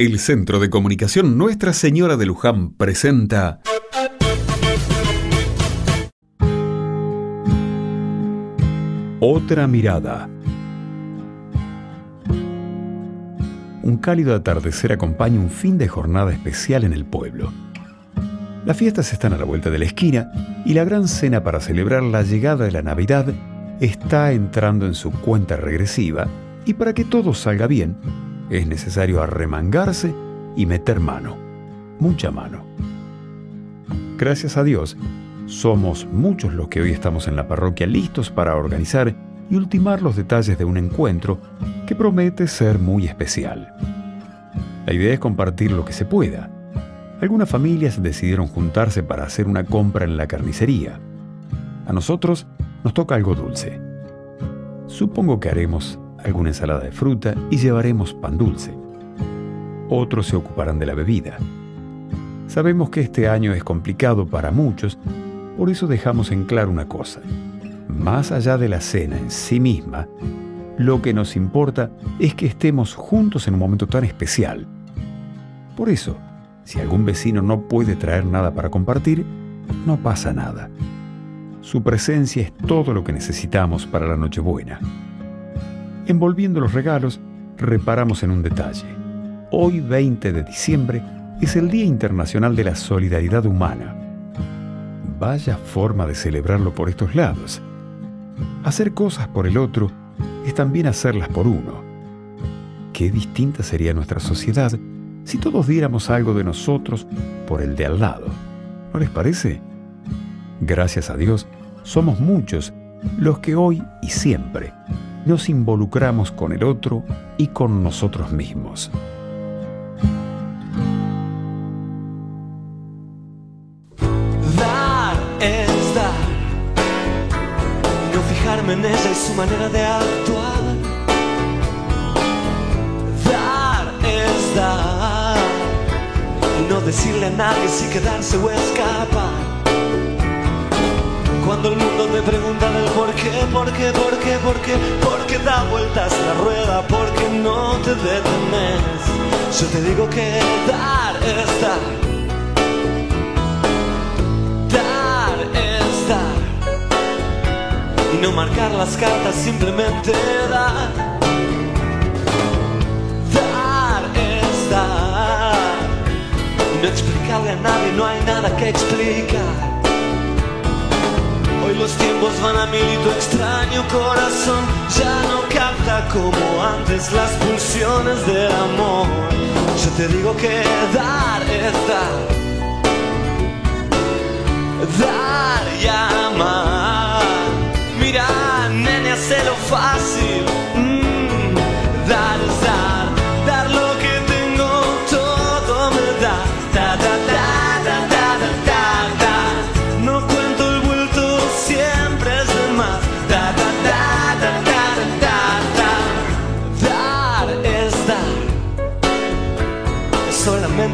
El Centro de Comunicación Nuestra Señora de Luján presenta Otra mirada. Un cálido atardecer acompaña un fin de jornada especial en el pueblo. Las fiestas están a la vuelta de la esquina y la gran cena para celebrar la llegada de la Navidad está entrando en su cuenta regresiva y para que todo salga bien, es necesario arremangarse y meter mano, mucha mano. Gracias a Dios, somos muchos los que hoy estamos en la parroquia listos para organizar y ultimar los detalles de un encuentro que promete ser muy especial. La idea es compartir lo que se pueda. Algunas familias decidieron juntarse para hacer una compra en la carnicería. A nosotros nos toca algo dulce. Supongo que haremos alguna ensalada de fruta y llevaremos pan dulce. Otros se ocuparán de la bebida. Sabemos que este año es complicado para muchos, por eso dejamos en claro una cosa. Más allá de la cena en sí misma, lo que nos importa es que estemos juntos en un momento tan especial. Por eso, si algún vecino no puede traer nada para compartir, no pasa nada. Su presencia es todo lo que necesitamos para la Nochebuena. Envolviendo los regalos, reparamos en un detalle. Hoy 20 de diciembre es el Día Internacional de la Solidaridad Humana. Vaya forma de celebrarlo por estos lados. Hacer cosas por el otro es también hacerlas por uno. Qué distinta sería nuestra sociedad si todos diéramos algo de nosotros por el de al lado. ¿No les parece? Gracias a Dios, somos muchos los que hoy y siempre nos involucramos con el otro y con nosotros mismos. Dar es dar. No fijarme en ella y su manera de actuar. Dar es dar. Y no decirle a nadie si quedarse o escapar. Cuando el mundo te pregunta del por qué, por qué, por qué, por qué, por qué da vueltas la rueda, porque no te detenes. Yo te digo que dar es dar. Dar es dar. Y no marcar las cartas, simplemente dar. Dar es dar. Y no explicarle a nadie, no hay nada que explicar. Hoy los tiempos van a mil y tu extraño corazón ya no capta como antes las pulsiones del amor. Yo te digo que dar es dar. Dar y amar. Mira, nene, hazlo fácil. Mm, dar es dar. Dar lo que tengo, todo me da. Da, da,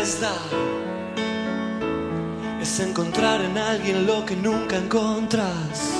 es dar. Es encontrar en alguien lo que nunca encontras.